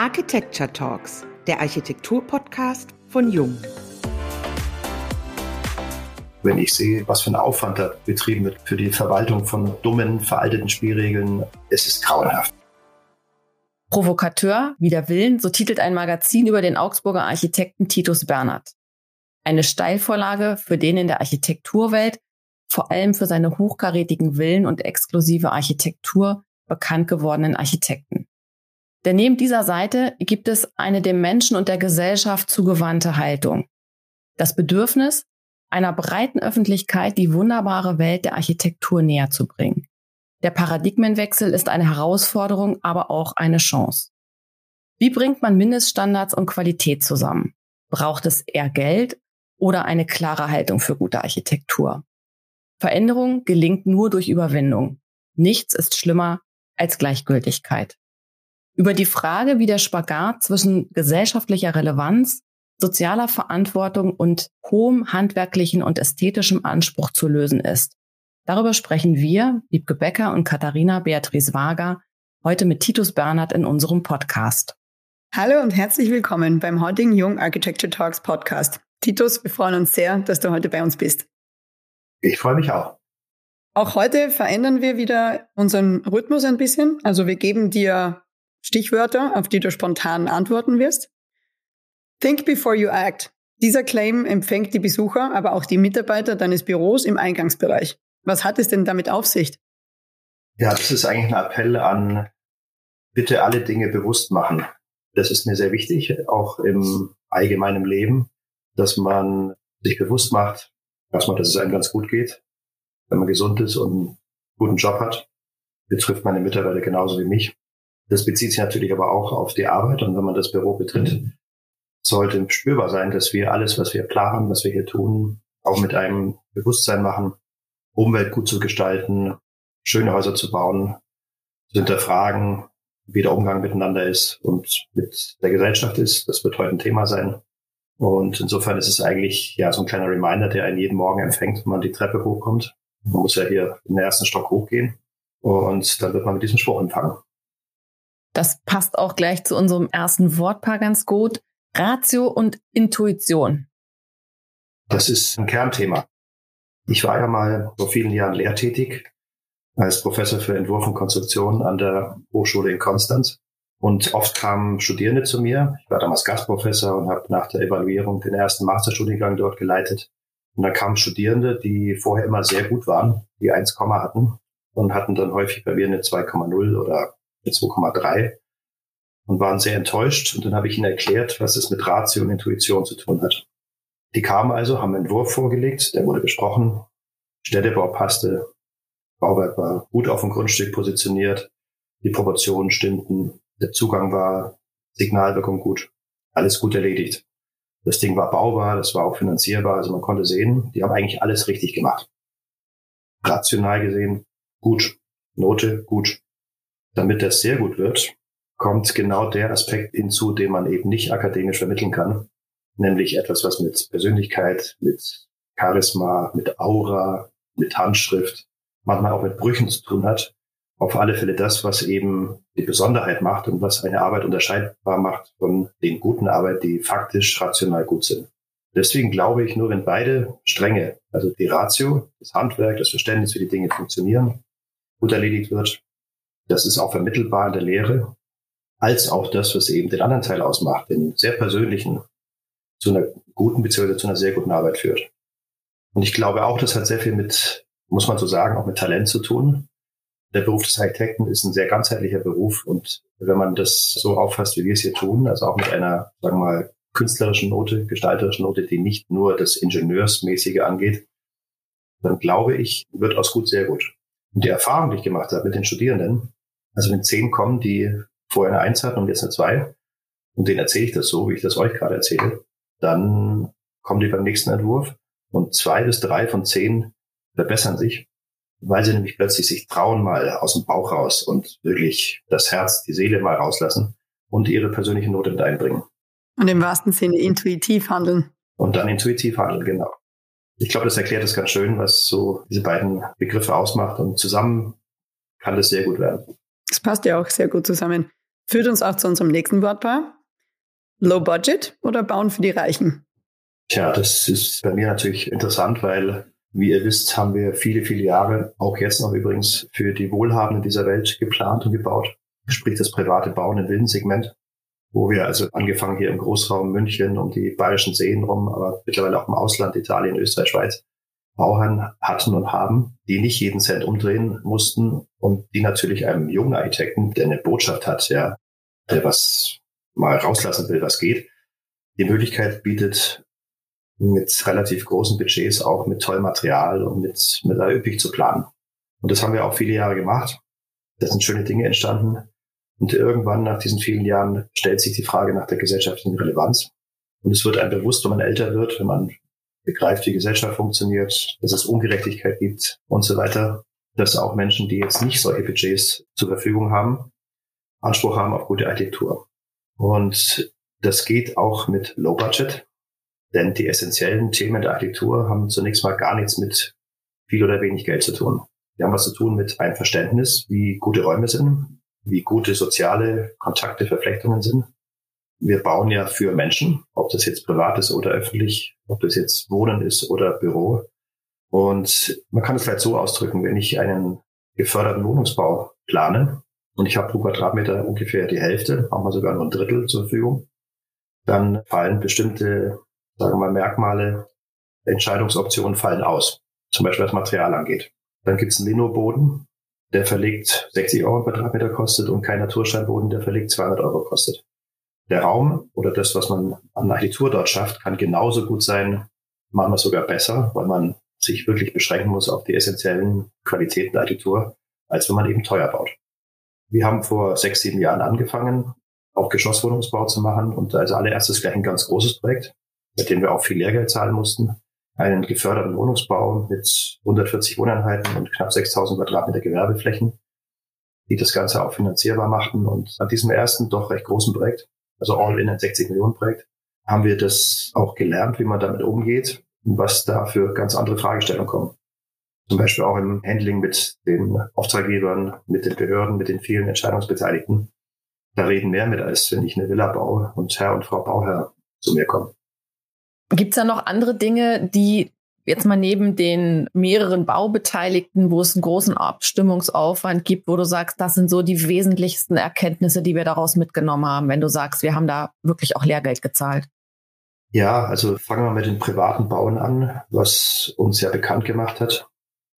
Architecture Talks, der Architektur-Podcast von Jung. Wenn ich sehe, was für ein Aufwand da betrieben wird für die Verwaltung von dummen, veralteten Spielregeln, es ist grauenhaft. Provokateur wider Willen, so titelt ein Magazin über den Augsburger Architekten Titus Bernhard. Eine Steilvorlage für den in der Architekturwelt vor allem für seine hochkarätigen Villen und exklusive Architektur bekannt gewordenen Architekten. Denn neben dieser Seite gibt es eine dem Menschen und der Gesellschaft zugewandte Haltung. Das Bedürfnis, einer breiten Öffentlichkeit die wunderbare Welt der Architektur näher zu bringen. Der Paradigmenwechsel ist eine Herausforderung, aber auch eine Chance. Wie bringt man Mindeststandards und Qualität zusammen? Braucht es eher Geld oder eine klare Haltung für gute Architektur? Veränderung gelingt nur durch Überwindung. Nichts ist schlimmer als Gleichgültigkeit. Über die Frage, wie der Spagat zwischen gesellschaftlicher Relevanz, sozialer Verantwortung und hohem handwerklichen und ästhetischem Anspruch zu lösen ist. Darüber sprechen wir, Liebke Becker und Katharina Beatrice Wager, heute mit Titus Bernhard in unserem Podcast. Hallo und herzlich willkommen beim heutigen Young Architecture Talks Podcast. Titus, wir freuen uns sehr, dass du heute bei uns bist. Ich freue mich auch. Auch heute verändern wir wieder unseren Rhythmus ein bisschen. Also wir geben dir Stichwörter, auf die du spontan antworten wirst. Think before you act. Dieser Claim empfängt die Besucher, aber auch die Mitarbeiter deines Büros im Eingangsbereich. Was hat es denn damit auf sich? Ja, das ist eigentlich ein Appell an, bitte alle Dinge bewusst machen. Das ist mir sehr wichtig, auch im allgemeinen Leben, dass man sich bewusst macht, erstmal, dass es einem ganz gut geht, wenn man gesund ist und einen guten Job hat. Betrifft meine Mitarbeiter genauso wie mich. Das bezieht sich natürlich aber auch auf die Arbeit und wenn man das Büro betritt, sollte spürbar sein, dass wir alles, was wir planen, was wir hier tun, auch mit einem Bewusstsein machen, Umwelt gut zu gestalten, schöne Häuser zu bauen, zu hinterfragen, wie der Umgang miteinander ist und mit der Gesellschaft ist. Das wird heute ein Thema sein. Und insofern ist es eigentlich ja so ein kleiner Reminder, der einen jeden Morgen empfängt, wenn man die Treppe hochkommt. Man muss ja hier in den ersten Stock hochgehen. Und dann wird man mit diesem Spruch empfangen. Das passt auch gleich zu unserem ersten Wortpaar ganz gut. Ratio und Intuition. Das ist ein Kernthema. Ich war ja mal vor vielen Jahren lehrtätig als Professor für Entwurf und Konstruktion an der Hochschule in Konstanz. Und oft kamen Studierende zu mir. Ich war damals Gastprofessor und habe nach der Evaluierung den ersten Masterstudiengang dort geleitet. Und da kamen Studierende, die vorher immer sehr gut waren, die 1, hatten und hatten dann häufig bei mir eine 2,0 oder 2,3 und waren sehr enttäuscht. Und dann habe ich ihnen erklärt, was es mit Ratio und Intuition zu tun hat. Die kamen also, haben einen Entwurf vorgelegt, der wurde besprochen, Städtebau passte, Bauwerk war gut auf dem Grundstück positioniert, die Proportionen stimmten, der Zugang war, Signalwirkung gut, alles gut erledigt. Das Ding war baubar, das war auch finanzierbar, also man konnte sehen, die haben eigentlich alles richtig gemacht. Rational gesehen, gut. Note, gut. Damit das sehr gut wird, kommt genau der Aspekt hinzu, den man eben nicht akademisch vermitteln kann, nämlich etwas, was mit Persönlichkeit, mit Charisma, mit Aura, mit Handschrift, manchmal auch mit Brüchen zu tun hat, auf alle Fälle das, was eben die Besonderheit macht und was eine Arbeit unterscheidbar macht von den guten Arbeit, die faktisch rational gut sind. Deswegen glaube ich, nur wenn beide Stränge, also die Ratio, das Handwerk, das Verständnis, wie die Dinge funktionieren, gut erledigt wird, das ist auch vermittelbar in der Lehre, als auch das, was eben den anderen Teil ausmacht, den sehr persönlichen, zu einer guten bzw. zu einer sehr guten Arbeit führt. Und ich glaube auch, das hat sehr viel mit, muss man so sagen, auch mit Talent zu tun der Beruf des Architekten ist ein sehr ganzheitlicher Beruf und wenn man das so auffasst, wie wir es hier tun, also auch mit einer, sagen wir mal, künstlerischen Note, gestalterischen Note, die nicht nur das Ingenieursmäßige angeht, dann glaube ich, wird aus gut sehr gut. Und die Erfahrung, die ich gemacht habe mit den Studierenden, also wenn zehn kommen, die vorher eine Eins hatten und jetzt eine Zwei, und denen erzähle ich das so, wie ich das euch gerade erzähle, dann kommen die beim nächsten Entwurf und zwei bis drei von zehn verbessern sich weil sie nämlich plötzlich sich trauen, mal aus dem Bauch raus und wirklich das Herz, die Seele mal rauslassen und ihre persönliche Note mit einbringen. Und im wahrsten Sinne intuitiv handeln. Und dann intuitiv handeln, genau. Ich glaube, das erklärt es ganz schön, was so diese beiden Begriffe ausmacht und zusammen kann das sehr gut werden. Das passt ja auch sehr gut zusammen. Führt uns auch zu unserem nächsten Wortpaar. Low Budget oder Bauen für die Reichen? Tja, das ist bei mir natürlich interessant, weil, wie ihr wisst, haben wir viele, viele Jahre, auch jetzt noch übrigens, für die Wohlhabenden dieser Welt geplant und gebaut. Sprich das private Bauen im Wildensegment, wo wir also angefangen hier im Großraum München um die bayerischen Seen rum, aber mittlerweile auch im Ausland, Italien, Österreich, Schweiz, Bauherren hatten und haben, die nicht jeden Cent umdrehen mussten und die natürlich einem jungen Architekten, der eine Botschaft hat, ja, der was mal rauslassen will, was geht, die Möglichkeit bietet, mit relativ großen Budgets auch mit tollem Material und mit, mit üppig zu planen. Und das haben wir auch viele Jahre gemacht. Da sind schöne Dinge entstanden. Und irgendwann nach diesen vielen Jahren stellt sich die Frage nach der gesellschaftlichen Relevanz. Und es wird einem bewusst, wenn man älter wird, wenn man begreift, wie Gesellschaft funktioniert, dass es Ungerechtigkeit gibt und so weiter, dass auch Menschen, die jetzt nicht solche Budgets zur Verfügung haben, Anspruch haben auf gute Architektur. Und das geht auch mit Low Budget, denn die essentiellen Themen der Architektur haben zunächst mal gar nichts mit viel oder wenig Geld zu tun. Die haben was zu tun mit einem Verständnis, wie gute Räume sind, wie gute soziale Kontakte, Verflechtungen sind. Wir bauen ja für Menschen, ob das jetzt privat ist oder öffentlich, ob das jetzt Wohnen ist oder Büro. Und man kann es vielleicht so ausdrücken, wenn ich einen geförderten Wohnungsbau plane, und ich habe pro Quadratmeter ungefähr die Hälfte, manchmal sogar nur ein Drittel zur Verfügung, dann fallen bestimmte, sagen wir mal, Merkmale, Entscheidungsoptionen fallen aus. Zum Beispiel was Material angeht. Dann gibt es einen Linoboden, der verlegt 60 Euro Quadratmeter kostet und kein Natursteinboden, der verlegt 200 Euro kostet. Der Raum oder das, was man an Architektur dort schafft, kann genauso gut sein, manchmal sogar besser, weil man sich wirklich beschränken muss auf die essentiellen Qualitäten der Architektur, als wenn man eben teuer baut. Wir haben vor sechs, sieben Jahren angefangen, auch Geschosswohnungsbau zu machen und als allererstes gleich ein ganz großes Projekt, mit dem wir auch viel Lehrgeld zahlen mussten. Einen geförderten Wohnungsbau mit 140 Wohneinheiten und knapp 6000 Quadratmeter Gewerbeflächen, die das Ganze auch finanzierbar machten. Und an diesem ersten doch recht großen Projekt, also all in ein 60 Millionen Projekt, haben wir das auch gelernt, wie man damit umgeht und was da für ganz andere Fragestellungen kommen zum Beispiel auch im Handling mit den Auftraggebern, mit den Behörden, mit den vielen Entscheidungsbeteiligten. Da reden mehr mit, als wenn ich eine Villa baue und Herr und Frau Bauherr zu mir kommen. Gibt es da noch andere Dinge, die jetzt mal neben den mehreren Baubeteiligten, wo es einen großen Abstimmungsaufwand gibt, wo du sagst, das sind so die wesentlichsten Erkenntnisse, die wir daraus mitgenommen haben, wenn du sagst, wir haben da wirklich auch Lehrgeld gezahlt? Ja, also fangen wir mit den privaten Bauen an, was uns ja bekannt gemacht hat.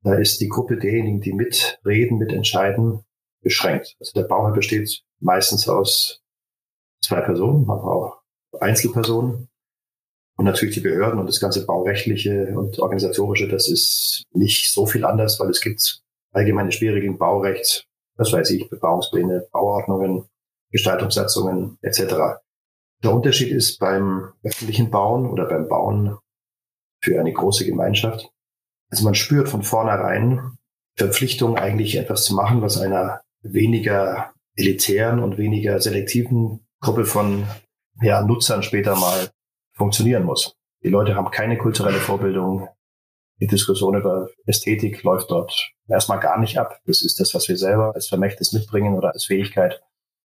Da ist die Gruppe derjenigen, die mitreden, mitentscheiden, beschränkt. Also der Bauherr besteht meistens aus zwei Personen, aber auch Einzelpersonen. Und natürlich die Behörden und das ganze Baurechtliche und Organisatorische, das ist nicht so viel anders, weil es gibt allgemeine Spielregeln, Baurecht, was weiß ich, Bebauungspläne, Bauordnungen, Gestaltungssatzungen etc. Der Unterschied ist beim öffentlichen Bauen oder beim Bauen für eine große Gemeinschaft, also man spürt von vornherein Verpflichtung, eigentlich etwas zu machen, was einer weniger elitären und weniger selektiven Gruppe von ja, Nutzern später mal funktionieren muss. Die Leute haben keine kulturelle Vorbildung. Die Diskussion über Ästhetik läuft dort erstmal gar nicht ab. Das ist das, was wir selber als Vermächtnis mitbringen oder als Fähigkeit.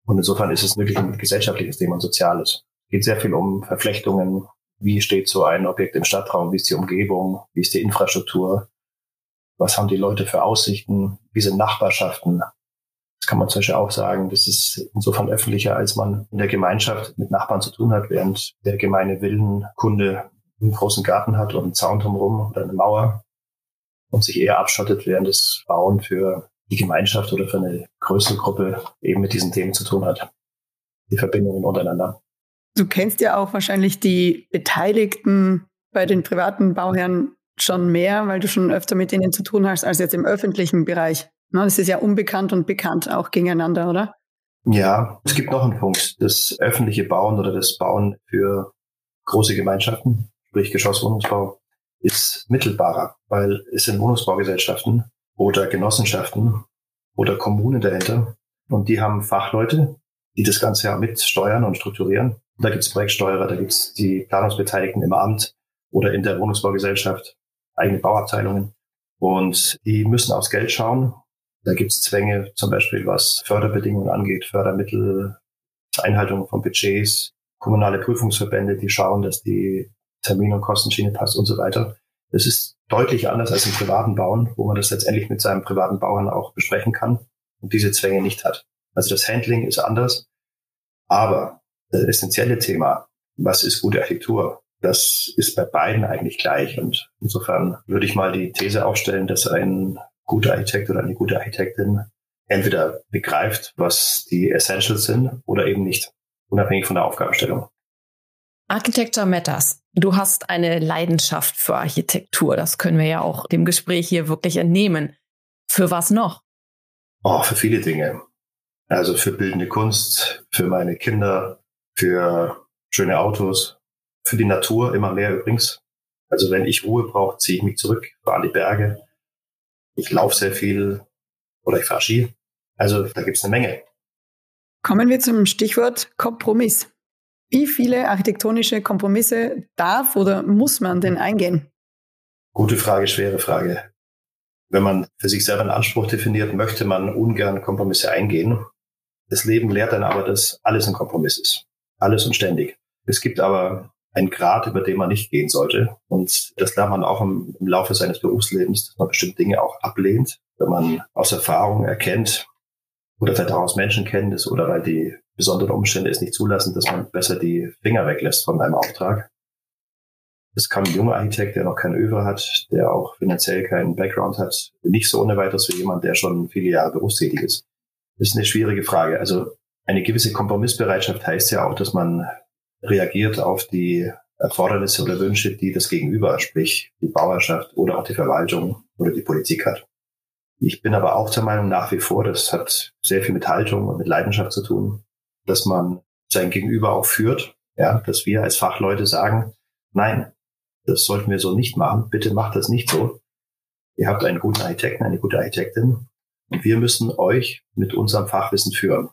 Und insofern ist es wirklich ein gesellschaftliches Thema, ein soziales. Es geht sehr viel um Verflechtungen, wie steht so ein Objekt im Stadtraum? Wie ist die Umgebung? Wie ist die Infrastruktur? Was haben die Leute für Aussichten? Wie sind Nachbarschaften? Das kann man zum Beispiel auch sagen. Das ist insofern öffentlicher, als man in der Gemeinschaft mit Nachbarn zu tun hat, während der gemeine Villenkunde einen großen Garten hat und einen Zaun drumherum oder eine Mauer und sich eher abschottet, während das Bauen für die Gemeinschaft oder für eine größere Gruppe eben mit diesen Themen zu tun hat. Die Verbindungen untereinander. Du kennst ja auch wahrscheinlich die Beteiligten bei den privaten Bauherren schon mehr, weil du schon öfter mit ihnen zu tun hast als jetzt im öffentlichen Bereich. Das ist ja unbekannt und bekannt auch gegeneinander, oder? Ja, es gibt noch einen Punkt. Das öffentliche Bauen oder das Bauen für große Gemeinschaften, sprich Geschosswohnungsbau, ist mittelbarer, weil es sind Wohnungsbaugesellschaften oder Genossenschaften oder Kommunen dahinter und die haben Fachleute, die das Ganze ja mit steuern und strukturieren. Da gibt es Projektsteuerer, da gibt es die Planungsbeteiligten im Amt oder in der Wohnungsbaugesellschaft, eigene Bauabteilungen. Und die müssen aufs Geld schauen. Da gibt es Zwänge, zum Beispiel was Förderbedingungen angeht, Fördermittel, Einhaltung von Budgets, kommunale Prüfungsverbände, die schauen, dass die Termin- und Kostenschiene passt und so weiter. Das ist deutlich anders als im privaten Bauen, wo man das letztendlich mit seinem privaten Bauern auch besprechen kann und diese Zwänge nicht hat. Also das Handling ist anders. Aber das essentielle Thema, was ist gute Architektur? Das ist bei beiden eigentlich gleich. Und insofern würde ich mal die These aufstellen, dass ein guter Architekt oder eine gute Architektin entweder begreift, was die Essentials sind oder eben nicht, unabhängig von der Aufgabenstellung. Architecture Matters. Du hast eine Leidenschaft für Architektur. Das können wir ja auch dem Gespräch hier wirklich entnehmen. Für was noch? Oh, für viele Dinge. Also für bildende Kunst, für meine Kinder, für schöne Autos, für die Natur immer mehr übrigens. Also wenn ich Ruhe brauche, ziehe ich mich zurück, fahre an die Berge. Ich laufe sehr viel oder ich fahre Ski. Also da gibt es eine Menge. Kommen wir zum Stichwort Kompromiss. Wie viele architektonische Kompromisse darf oder muss man denn eingehen? Gute Frage, schwere Frage. Wenn man für sich selber einen Anspruch definiert, möchte man ungern Kompromisse eingehen. Das Leben lehrt dann aber, dass alles ein Kompromiss ist. Alles und ständig. Es gibt aber einen Grad, über den man nicht gehen sollte. Und das lernt man auch im, im Laufe seines Berufslebens, dass man bestimmte Dinge auch ablehnt, wenn man aus Erfahrung erkennt oder vielleicht auch aus Menschenkenntnis oder weil die besonderen Umstände es nicht zulassen, dass man besser die Finger weglässt von einem Auftrag. Das kann ein junger Architekt, der noch kein Över hat, der auch finanziell keinen Background hat, nicht so ohne weiteres wie jemand, der schon viele Jahre berufstätig ist. Das ist eine schwierige Frage. Also eine gewisse Kompromissbereitschaft heißt ja auch, dass man reagiert auf die Erfordernisse oder Wünsche, die das Gegenüber, sprich die Bauerschaft oder auch die Verwaltung oder die Politik hat. Ich bin aber auch der Meinung nach wie vor, das hat sehr viel mit Haltung und mit Leidenschaft zu tun, dass man sein Gegenüber auch führt, ja, dass wir als Fachleute sagen, nein, das sollten wir so nicht machen, bitte macht das nicht so. Ihr habt einen guten Architekten, eine gute Architektin und wir müssen euch mit unserem Fachwissen führen.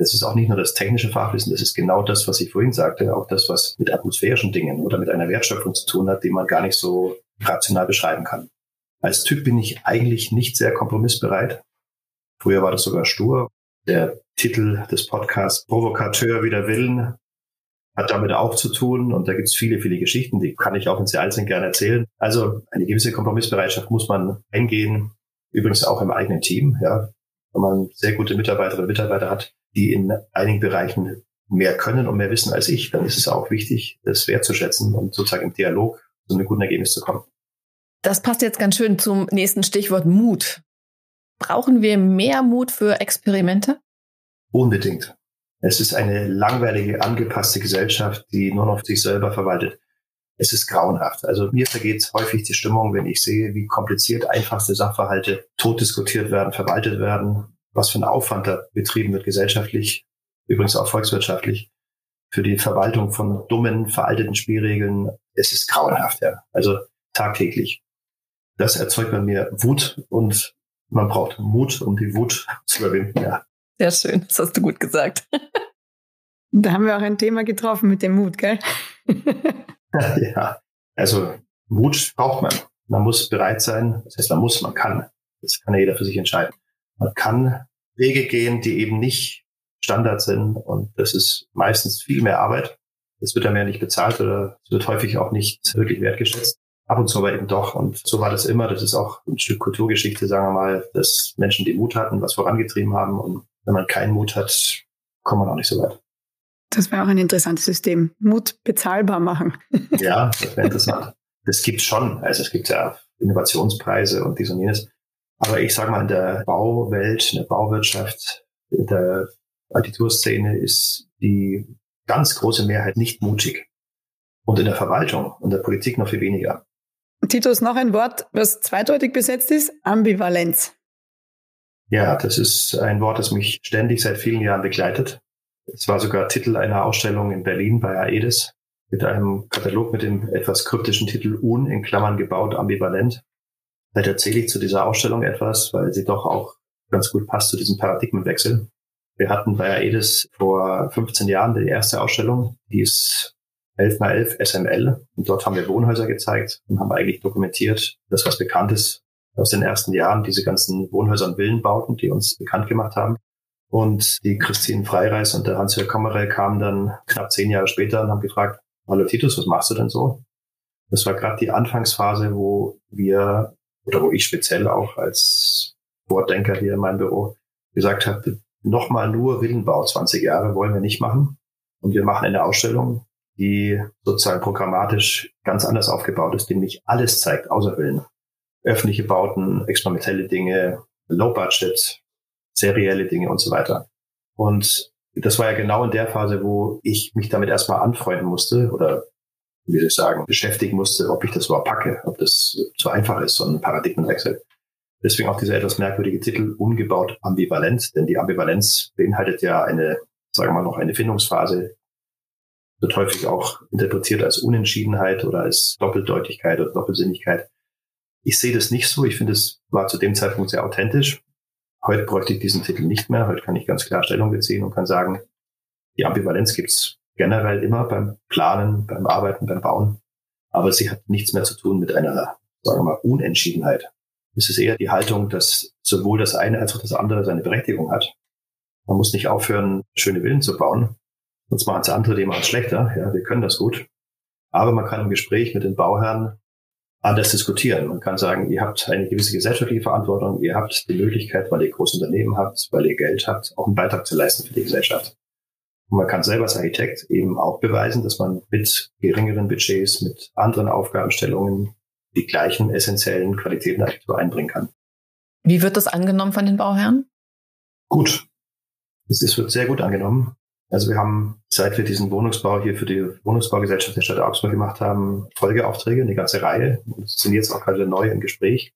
Das ist auch nicht nur das technische Fachwissen, das ist genau das, was ich vorhin sagte, auch das, was mit atmosphärischen Dingen oder mit einer Wertschöpfung zu tun hat, die man gar nicht so rational beschreiben kann. Als Typ bin ich eigentlich nicht sehr kompromissbereit. Früher war das sogar stur. Der Titel des Podcasts Provokateur wider Willen hat damit auch zu tun und da gibt es viele, viele Geschichten, die kann ich auch in sie einzeln gerne erzählen. Also eine gewisse Kompromissbereitschaft muss man eingehen, übrigens auch im eigenen Team, ja. Wenn man sehr gute Mitarbeiterinnen und Mitarbeiter hat, die in einigen Bereichen mehr können und mehr wissen als ich, dann ist es auch wichtig, das wertzuschätzen und sozusagen im Dialog zu einem guten Ergebnis zu kommen. Das passt jetzt ganz schön zum nächsten Stichwort Mut. Brauchen wir mehr Mut für Experimente? Unbedingt. Es ist eine langweilige, angepasste Gesellschaft, die nur noch sich selber verwaltet. Es ist grauenhaft. Also mir vergeht häufig die Stimmung, wenn ich sehe, wie kompliziert einfachste Sachverhalte tot diskutiert werden, verwaltet werden, was für ein Aufwand da betrieben wird gesellschaftlich, übrigens auch volkswirtschaftlich, für die Verwaltung von dummen, veralteten Spielregeln. Es ist grauenhaft, ja. Also tagtäglich. Das erzeugt bei mir Wut und man braucht Mut, um die Wut zu überwinden, ja. Sehr schön, das hast du gut gesagt. Da haben wir auch ein Thema getroffen mit dem Mut, gell? ja, also Mut braucht man. Man muss bereit sein, das heißt, man muss, man kann. Das kann ja jeder für sich entscheiden. Man kann Wege gehen, die eben nicht Standard sind und das ist meistens viel mehr Arbeit. Das wird ja mehr nicht bezahlt oder es wird häufig auch nicht wirklich wertgeschätzt. Ab und zu aber eben doch. Und so war das immer. Das ist auch ein Stück Kulturgeschichte, sagen wir mal, dass Menschen, die Mut hatten, was vorangetrieben haben. Und wenn man keinen Mut hat, kommt man auch nicht so weit. Das wäre auch ein interessantes System. Mut bezahlbar machen. ja, das wäre interessant. Das gibt schon. Also es gibt ja Innovationspreise und dies und jenes. Aber ich sage mal, in der Bauwelt, in der Bauwirtschaft, in der Architekturszene ist die ganz große Mehrheit nicht mutig. Und in der Verwaltung und der Politik noch viel weniger. Titus, noch ein Wort, was zweideutig besetzt ist, Ambivalenz. Ja, das ist ein Wort, das mich ständig seit vielen Jahren begleitet. Es war sogar Titel einer Ausstellung in Berlin bei Aedes mit einem Katalog mit dem etwas kryptischen Titel Un in Klammern gebaut ambivalent. Vielleicht erzähle ich zu dieser Ausstellung etwas, weil sie doch auch ganz gut passt zu diesem Paradigmenwechsel. Wir hatten bei Aedes vor 15 Jahren die erste Ausstellung, die ist 11 mal 11 SML. Und dort haben wir Wohnhäuser gezeigt und haben eigentlich dokumentiert, das was bekannt ist aus den ersten Jahren, diese ganzen Wohnhäuser und Villenbauten, die uns bekannt gemacht haben. Und die Christine Freireis und der Hans-Jörg Kammerell kamen dann knapp zehn Jahre später und haben gefragt, hallo Titus, was machst du denn so? Das war gerade die Anfangsphase, wo wir, oder wo ich speziell auch als Vordenker hier in meinem Büro gesagt habe, nochmal nur Villenbau 20 Jahre wollen wir nicht machen. Und wir machen eine Ausstellung, die sozusagen programmatisch ganz anders aufgebaut ist, die nämlich alles zeigt, außer Villen. Öffentliche Bauten, experimentelle Dinge, Low Budget, serielle Dinge und so weiter. Und das war ja genau in der Phase, wo ich mich damit erstmal anfreunden musste oder wie soll ich sagen, beschäftigen musste, ob ich das überhaupt packe, ob das zu einfach ist, so ein Paradigmenwechsel. Deswegen auch dieser etwas merkwürdige Titel ungebaut ambivalent, denn die Ambivalenz beinhaltet ja eine, sagen wir mal noch eine Findungsphase, wird häufig auch interpretiert als Unentschiedenheit oder als Doppeldeutigkeit oder Doppelsinnigkeit. Ich sehe das nicht so. Ich finde, es war zu dem Zeitpunkt sehr authentisch. Heute bräuchte ich diesen Titel nicht mehr. Heute kann ich ganz klar Stellung beziehen und kann sagen, die Ambivalenz gibt's generell immer beim Planen, beim Arbeiten, beim Bauen. Aber sie hat nichts mehr zu tun mit einer, sagen wir mal, Unentschiedenheit. Es ist eher die Haltung, dass sowohl das eine als auch das andere seine Berechtigung hat. Man muss nicht aufhören, schöne Villen zu bauen. Sonst machen es andere, die machen es schlechter. Ja, wir können das gut. Aber man kann im Gespräch mit den Bauherren anders diskutieren. Man kann sagen, ihr habt eine gewisse gesellschaftliche Verantwortung, ihr habt die Möglichkeit, weil ihr große Unternehmen habt, weil ihr Geld habt, auch einen Beitrag zu leisten für die Gesellschaft. Und man kann selber als Architekt eben auch beweisen, dass man mit geringeren Budgets, mit anderen Aufgabenstellungen die gleichen essentiellen Qualitäten der Architektur einbringen kann. Wie wird das angenommen von den Bauherren? Gut. Es wird sehr gut angenommen. Also wir haben, seit wir diesen Wohnungsbau hier für die Wohnungsbaugesellschaft der Stadt Augsburg gemacht haben, Folgeaufträge, eine ganze Reihe. Und sind jetzt auch gerade neu im Gespräch.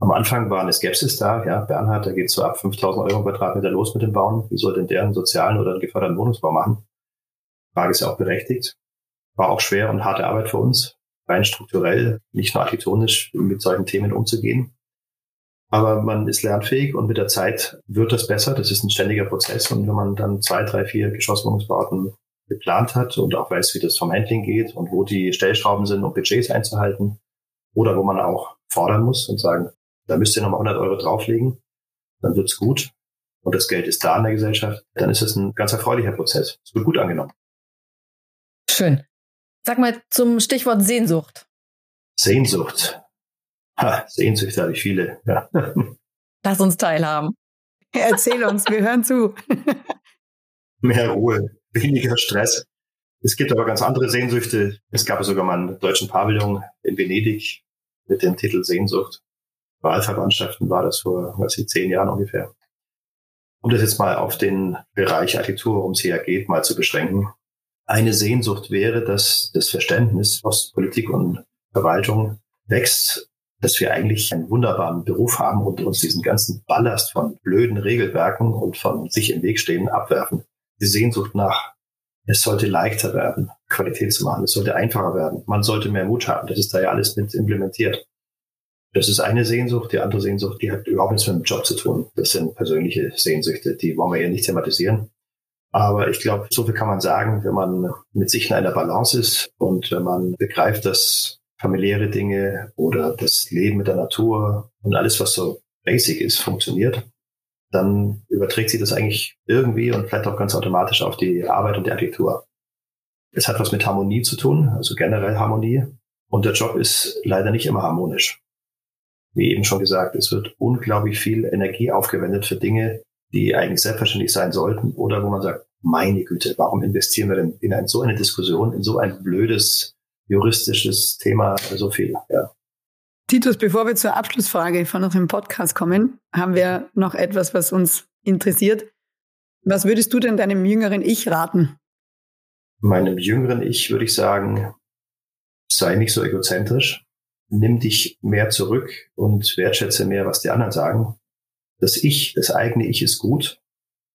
Am Anfang war eine Skepsis da. Ja, Bernhard, da geht so ab 5000 Euro Quadratmeter los mit dem Bauen. Wie soll denn der einen sozialen oder einen geförderten Wohnungsbau machen? Frage ist ja auch berechtigt. War auch schwer und harte Arbeit für uns, rein strukturell, nicht nur architektonisch mit solchen Themen umzugehen. Aber man ist lernfähig und mit der Zeit wird das besser. Das ist ein ständiger Prozess. Und wenn man dann zwei, drei, vier Geschosswohnungsbauten geplant hat und auch weiß, wie das vom Handling geht und wo die Stellschrauben sind, um Budgets einzuhalten, oder wo man auch fordern muss und sagen, da müsst ihr nochmal 100 Euro drauflegen, dann wird's gut und das Geld ist da in der Gesellschaft, dann ist es ein ganz erfreulicher Prozess. Es wird gut angenommen. Schön. Sag mal zum Stichwort Sehnsucht. Sehnsucht. Ha, Sehnsüchte habe ich viele. Ja. Lass uns teilhaben. Erzähl uns, wir hören zu. Mehr Ruhe, weniger Stress. Es gibt aber ganz andere Sehnsüchte. Es gab sogar mal einen deutschen Pavillon in Venedig mit dem Titel Sehnsucht. Wahlverwandtschaften war das vor, was ich, zehn Jahren ungefähr. Um das jetzt mal auf den Bereich Architektur, worum es hier geht, mal zu beschränken. Eine Sehnsucht wäre, dass das Verständnis aus Politik und Verwaltung wächst, dass wir eigentlich einen wunderbaren Beruf haben und uns diesen ganzen Ballast von blöden Regelwerken und von sich im Weg stehen abwerfen. Die Sehnsucht nach, es sollte leichter werden, Qualität zu machen, es sollte einfacher werden, man sollte mehr Mut haben. Das ist da ja alles mit implementiert. Das ist eine Sehnsucht. Die andere Sehnsucht, die hat überhaupt nichts mit dem Job zu tun. Das sind persönliche Sehnsüchte, die wollen wir hier nicht thematisieren. Aber ich glaube, so viel kann man sagen, wenn man mit sich in einer Balance ist und wenn man begreift, dass familiäre Dinge oder das Leben mit der Natur und alles, was so basic ist, funktioniert, dann überträgt sich das eigentlich irgendwie und vielleicht auch ganz automatisch auf die Arbeit und die Architektur. Es hat was mit Harmonie zu tun, also generell Harmonie. Und der Job ist leider nicht immer harmonisch wie eben schon gesagt, es wird unglaublich viel Energie aufgewendet für Dinge, die eigentlich selbstverständlich sein sollten oder wo man sagt, meine Güte, warum investieren wir denn in ein, so eine Diskussion, in so ein blödes juristisches Thema so viel? Ja. Titus, bevor wir zur Abschlussfrage von unserem Podcast kommen, haben wir noch etwas, was uns interessiert. Was würdest du denn deinem jüngeren Ich raten? Meinem jüngeren Ich würde ich sagen, sei nicht so egozentrisch, nimm dich mehr zurück und wertschätze mehr, was die anderen sagen. Das Ich, das eigene Ich ist gut.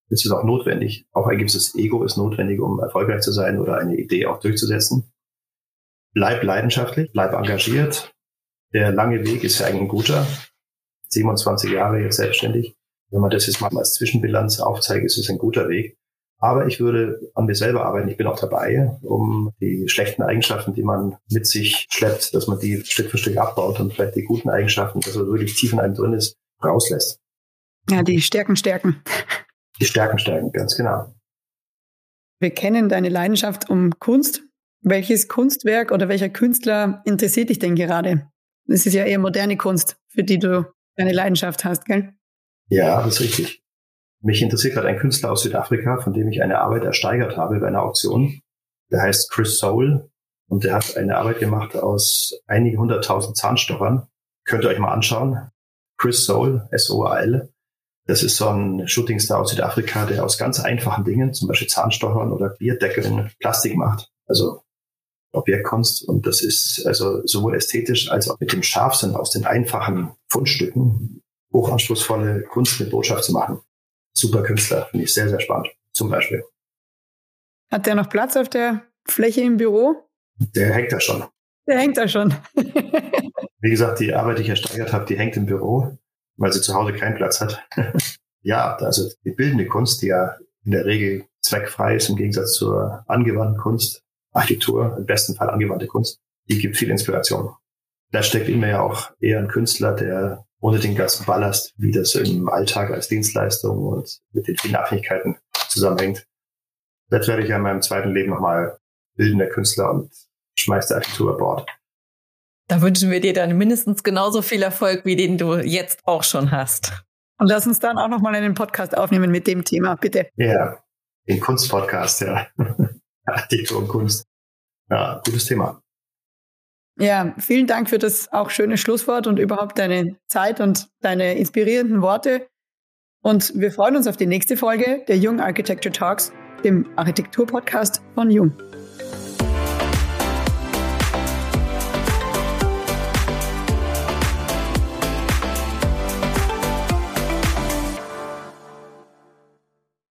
Das ist auch notwendig. Auch ein gewisses Ego ist notwendig, um erfolgreich zu sein oder eine Idee auch durchzusetzen. Bleib leidenschaftlich, bleib engagiert. Der lange Weg ist ja eigentlich ein guter. 27 Jahre jetzt selbstständig. Wenn man das jetzt mal als Zwischenbilanz aufzeigt, ist es ein guter Weg. Aber ich würde an mir selber arbeiten. Ich bin auch dabei, um die schlechten Eigenschaften, die man mit sich schleppt, dass man die Stück für Stück abbaut und vielleicht die guten Eigenschaften, dass er wirklich tief in einem drin ist, rauslässt. Ja, die Stärken stärken. Die Stärken stärken, ganz genau. Wir kennen deine Leidenschaft um Kunst. Welches Kunstwerk oder welcher Künstler interessiert dich denn gerade? Das ist ja eher moderne Kunst, für die du deine Leidenschaft hast, gell? Ja, das ist richtig. Mich interessiert gerade ein Künstler aus Südafrika, von dem ich eine Arbeit ersteigert habe bei einer Auktion. Der heißt Chris Soul und der hat eine Arbeit gemacht aus einigen hunderttausend Zahnstochern. Könnt ihr euch mal anschauen. Chris Soul, S-O-A-L. Das ist so ein Shootingstar aus Südafrika, der aus ganz einfachen Dingen, zum Beispiel Zahnstochern oder Bierdeckeln, Plastik macht. Also Objektkunst. Und das ist also sowohl ästhetisch als auch mit dem Scharfsinn aus den einfachen Fundstücken hochanspruchsvolle Kunst mit Botschaft zu machen. Super Künstler, finde ich sehr, sehr spannend. Zum Beispiel. Hat der noch Platz auf der Fläche im Büro? Der hängt da schon. Der hängt da schon. Wie gesagt, die Arbeit, die ich ersteigert habe, die hängt im Büro, weil sie zu Hause keinen Platz hat. ja, also die bildende Kunst, die ja in der Regel zweckfrei ist im Gegensatz zur angewandten Kunst, Architektur, im besten Fall angewandte Kunst, die gibt viel Inspiration. Da steckt immer ja auch eher ein Künstler, der ohne den ganzen Ballast, wie das im Alltag als Dienstleistung und mit den vielen Abhängigkeiten zusammenhängt. Das werde ich ja in meinem zweiten Leben nochmal bildender Künstler und schmeiß der Architektur an Bord. Da wünschen wir dir dann mindestens genauso viel Erfolg, wie den du jetzt auch schon hast. Und lass uns dann auch nochmal einen Podcast aufnehmen mit dem Thema, bitte. Ja, den Kunstpodcast, ja. Architektur und Kunst. Ja, gutes Thema. Ja, vielen Dank für das auch schöne Schlusswort und überhaupt deine Zeit und deine inspirierenden Worte. Und wir freuen uns auf die nächste Folge der Jung Architecture Talks, dem Architektur-Podcast von Jung.